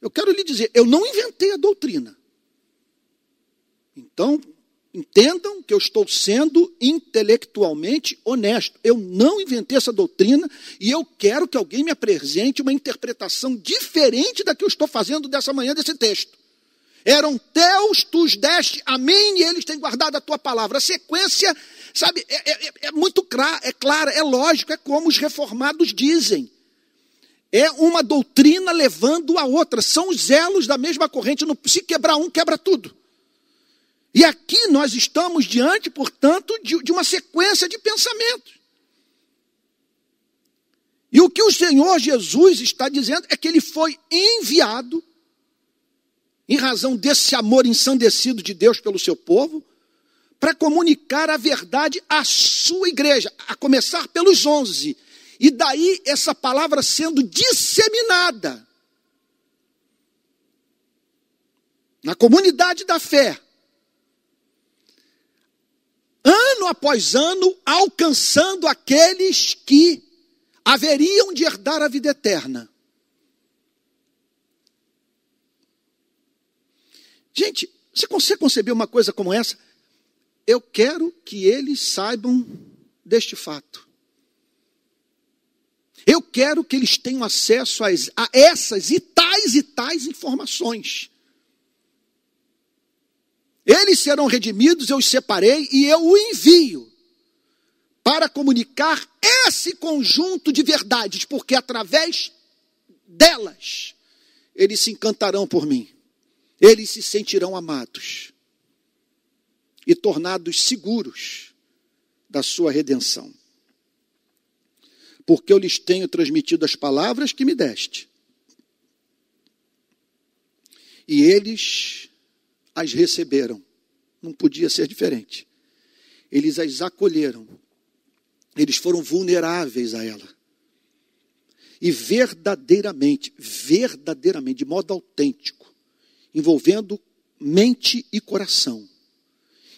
eu quero lhe dizer, eu não inventei a doutrina. Então, entendam que eu estou sendo intelectualmente honesto. Eu não inventei essa doutrina e eu quero que alguém me apresente uma interpretação diferente da que eu estou fazendo dessa manhã desse texto. Eram teus, tu os deste a mim e eles têm guardado a tua palavra. A sequência Sabe, é, é, é muito clara, é clara, é lógico, é como os reformados dizem. É uma doutrina levando a outra. São os elos da mesma corrente. Se quebrar um, quebra tudo. E aqui nós estamos diante, portanto, de, de uma sequência de pensamentos. E o que o Senhor Jesus está dizendo é que ele foi enviado, em razão desse amor ensandecido de Deus pelo seu povo, para comunicar a verdade à sua igreja, a começar pelos onze. E daí essa palavra sendo disseminada na comunidade da fé, ano após ano, alcançando aqueles que haveriam de herdar a vida eterna. Gente, você consegue conceber uma coisa como essa? Eu quero que eles saibam deste fato. Eu quero que eles tenham acesso a, essas e tais e tais informações. Eles serão redimidos, eu os separei e eu o envio para comunicar esse conjunto de verdades, porque através delas eles se encantarão por mim, eles se sentirão amados e tornados seguros da sua redenção. Porque eu lhes tenho transmitido as palavras que me deste. E eles as receberam. Não podia ser diferente. Eles as acolheram. Eles foram vulneráveis a ela. E verdadeiramente, verdadeiramente, de modo autêntico, envolvendo mente e coração,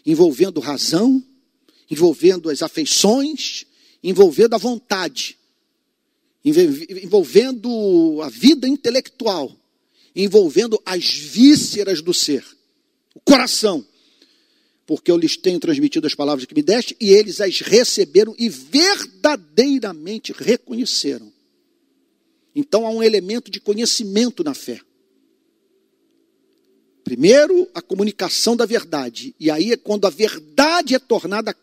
envolvendo razão, envolvendo as afeições, envolvendo a vontade, envolvendo a vida intelectual, envolvendo as vísceras do ser, o coração. Porque eu lhes tenho transmitido as palavras que me deste e eles as receberam e verdadeiramente reconheceram. Então há um elemento de conhecimento na fé. Primeiro, a comunicação da verdade. E aí é quando a verdade é tornada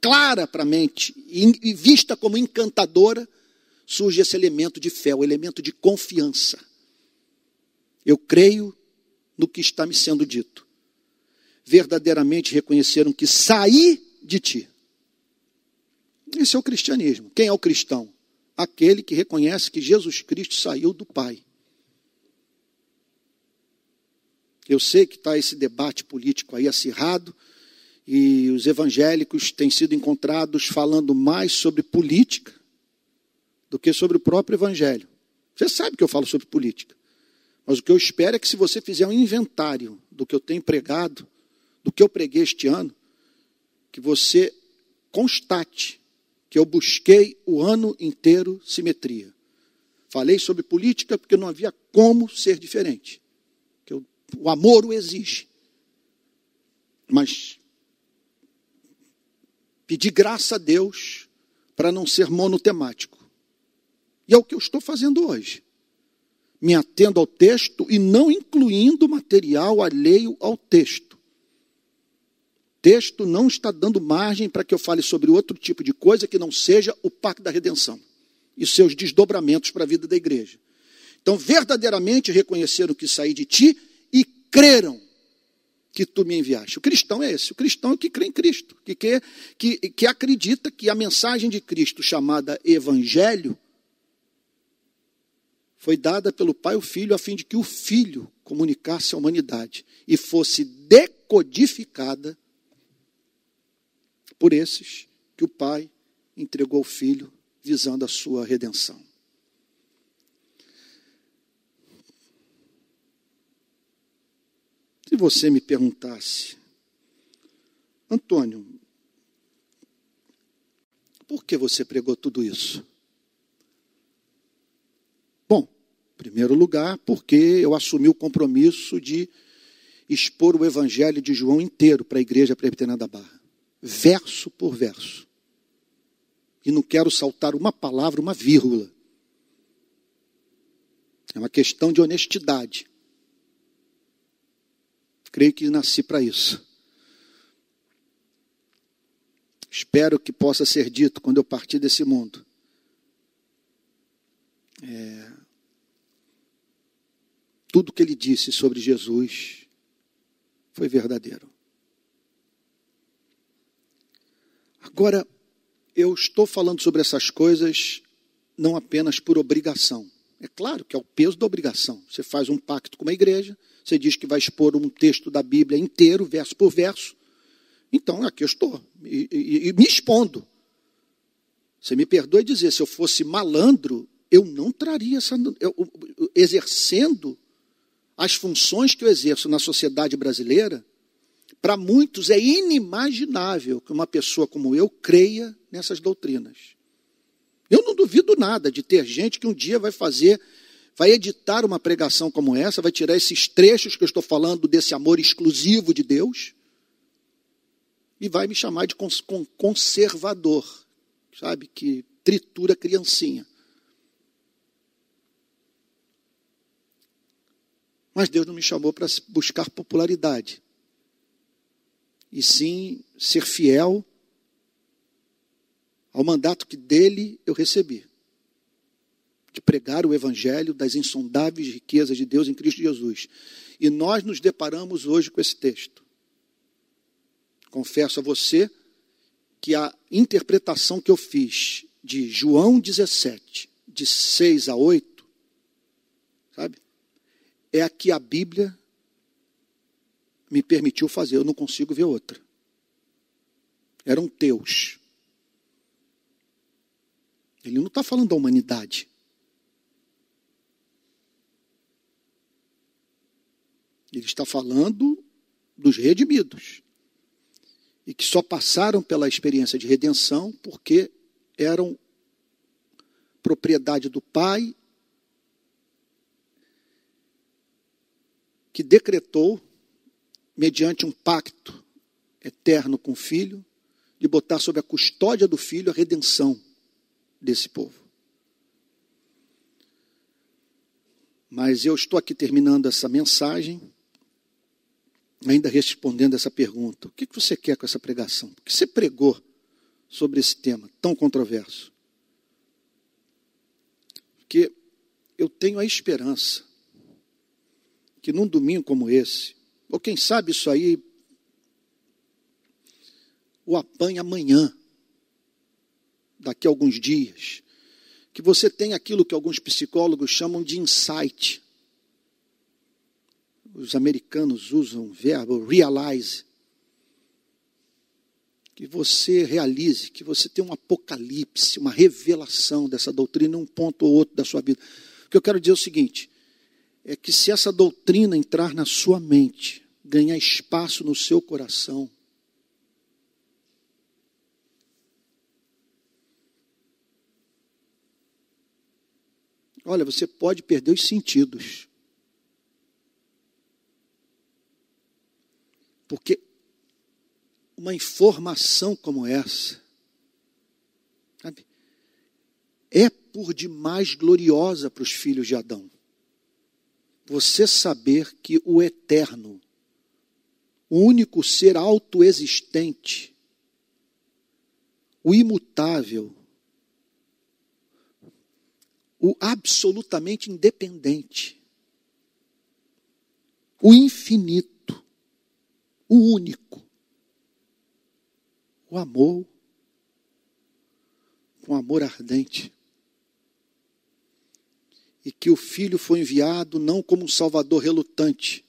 clara para a mente e vista como encantadora, surge esse elemento de fé, o elemento de confiança. Eu creio no que está me sendo dito. Verdadeiramente reconheceram que saí de ti. Esse é o cristianismo. Quem é o cristão? aquele que reconhece que Jesus Cristo saiu do Pai. Eu sei que está esse debate político aí acirrado, e os evangélicos têm sido encontrados falando mais sobre política do que sobre o próprio evangelho. Você sabe que eu falo sobre política. Mas o que eu espero é que se você fizer um inventário do que eu tenho pregado, do que eu preguei este ano, que você constate que eu busquei o ano inteiro simetria. Falei sobre política porque não havia como ser diferente. Que o, o amor o exige. Mas pedi graça a Deus para não ser monotemático. E é o que eu estou fazendo hoje. Me atendo ao texto e não incluindo material alheio ao texto. Texto não está dando margem para que eu fale sobre outro tipo de coisa que não seja o pacto da redenção e seus desdobramentos para a vida da igreja. Então, verdadeiramente reconheceram que saí de ti e creram que tu me enviaste. O cristão é esse. O cristão é o que crê em Cristo, que, que, que, que acredita que a mensagem de Cristo, chamada Evangelho, foi dada pelo Pai e o Filho a fim de que o Filho comunicasse à humanidade e fosse decodificada por esses que o Pai entregou ao Filho visando a sua redenção. Se você me perguntasse, Antônio, por que você pregou tudo isso? Bom, em primeiro lugar, porque eu assumi o compromisso de expor o Evangelho de João inteiro para a Igreja Presbiteriana da Barra, verso por verso. E não quero saltar uma palavra, uma vírgula. É uma questão de honestidade. Creio que nasci para isso. Espero que possa ser dito quando eu partir desse mundo. É, tudo que ele disse sobre Jesus foi verdadeiro. Agora, eu estou falando sobre essas coisas não apenas por obrigação. É claro que é o peso da obrigação. Você faz um pacto com uma igreja, você diz que vai expor um texto da Bíblia inteiro, verso por verso. Então, aqui eu estou, e, e, e me expondo. Você me perdoe dizer, se eu fosse malandro, eu não traria essa. Eu, exercendo as funções que eu exerço na sociedade brasileira, para muitos é inimaginável que uma pessoa como eu creia nessas doutrinas. Eu não duvido nada de ter gente que um dia vai fazer, vai editar uma pregação como essa, vai tirar esses trechos que eu estou falando desse amor exclusivo de Deus e vai me chamar de conservador, sabe, que tritura criancinha. Mas Deus não me chamou para buscar popularidade, e sim ser fiel ao mandato que dele eu recebi de pregar o evangelho das insondáveis riquezas de Deus em Cristo Jesus. E nós nos deparamos hoje com esse texto. Confesso a você que a interpretação que eu fiz de João 17, de 6 a 8, sabe? É a que a Bíblia me permitiu fazer. Eu não consigo ver outra. Eram teus. Ele não está falando da humanidade. Ele está falando dos redimidos. E que só passaram pela experiência de redenção porque eram propriedade do Pai, que decretou, mediante um pacto eterno com o Filho, de botar sob a custódia do Filho a redenção desse povo. Mas eu estou aqui terminando essa mensagem, ainda respondendo essa pergunta: o que você quer com essa pregação? O que você pregou sobre esse tema tão controverso? Porque eu tenho a esperança que num domingo como esse, ou quem sabe isso aí, o apanha amanhã daqui a alguns dias, que você tem aquilo que alguns psicólogos chamam de insight. Os americanos usam o verbo realize. Que você realize, que você tenha um apocalipse, uma revelação dessa doutrina em um ponto ou outro da sua vida. O que eu quero dizer é o seguinte: é que se essa doutrina entrar na sua mente, ganhar espaço no seu coração, Olha, você pode perder os sentidos. Porque uma informação como essa, sabe, é por demais gloriosa para os filhos de Adão. Você saber que o eterno, o único ser autoexistente, o imutável, o absolutamente independente, o infinito, o único, o amor, com amor ardente. E que o Filho foi enviado não como um Salvador relutante,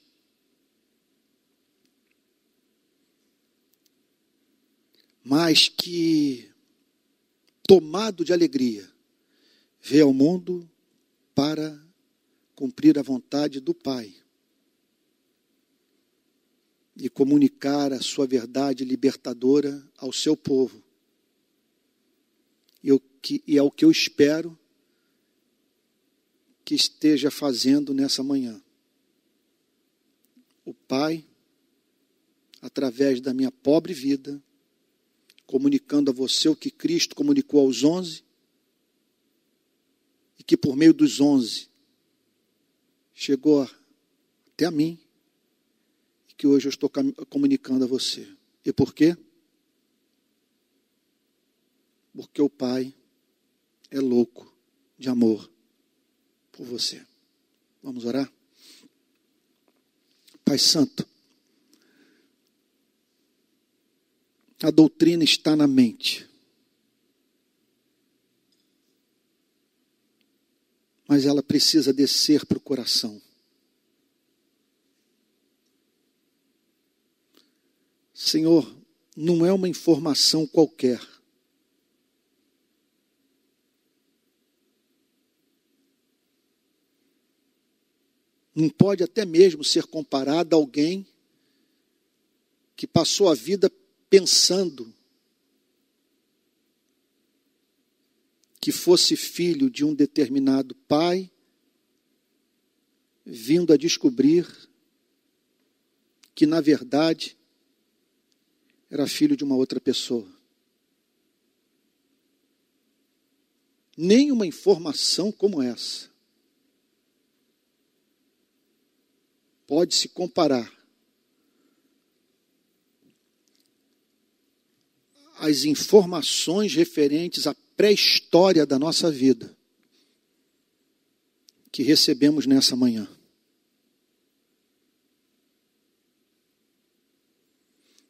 mas que, tomado de alegria, veio ao mundo para cumprir a vontade do Pai e comunicar a sua verdade libertadora ao seu povo. E, que, e é o que eu espero que esteja fazendo nessa manhã. O Pai, através da minha pobre vida, comunicando a você o que Cristo comunicou aos onze, e que por meio dos onze chegou até a mim e que hoje eu estou comunicando a você. E por quê? Porque o Pai é louco de amor por você. Vamos orar? Pai Santo, a doutrina está na mente. mas ela precisa descer para o coração. Senhor, não é uma informação qualquer. Não pode até mesmo ser comparada a alguém que passou a vida pensando que fosse filho de um determinado pai, vindo a descobrir que, na verdade, era filho de uma outra pessoa. Nenhuma informação como essa pode se comparar às informações referentes à pré-história da nossa vida que recebemos nessa manhã.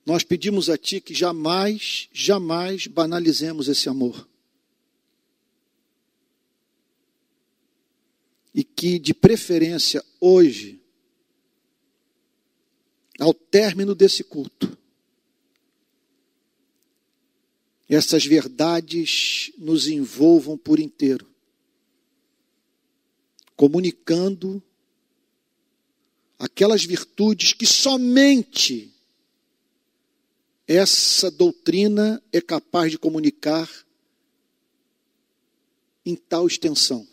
Nós pedimos a Ti que jamais, jamais banalizemos esse amor. E que, de preferência, hoje, ao término desse culto, essas verdades nos envolvam por inteiro, comunicando aquelas virtudes que somente essa doutrina é capaz de comunicar em tal extensão.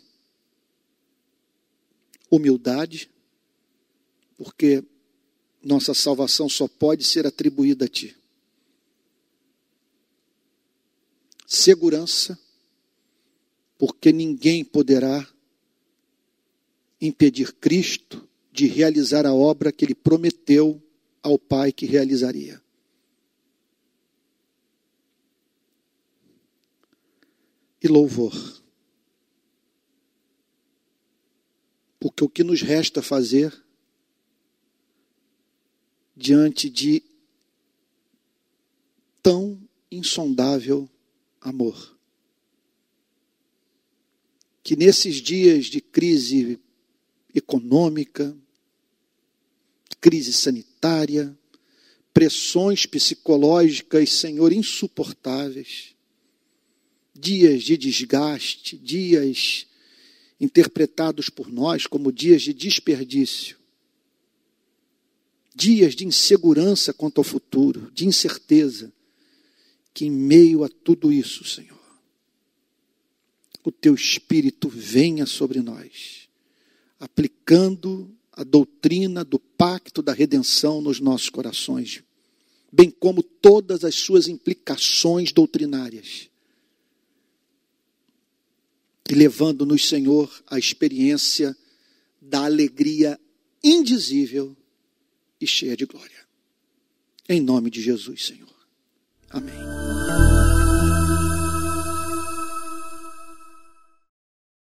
Humildade, porque nossa salvação só pode ser atribuída a Ti. segurança, porque ninguém poderá impedir Cristo de realizar a obra que ele prometeu ao Pai que realizaria. E louvor. Porque o que nos resta fazer diante de tão insondável amor. que nesses dias de crise econômica, crise sanitária, pressões psicológicas, Senhor, insuportáveis, dias de desgaste, dias interpretados por nós como dias de desperdício, dias de insegurança quanto ao futuro, de incerteza, que em meio a tudo isso, Senhor, o teu Espírito venha sobre nós, aplicando a doutrina do pacto da redenção nos nossos corações, bem como todas as suas implicações doutrinárias. E levando-nos, Senhor, à experiência da alegria indizível e cheia de glória. Em nome de Jesus, Senhor. Amém.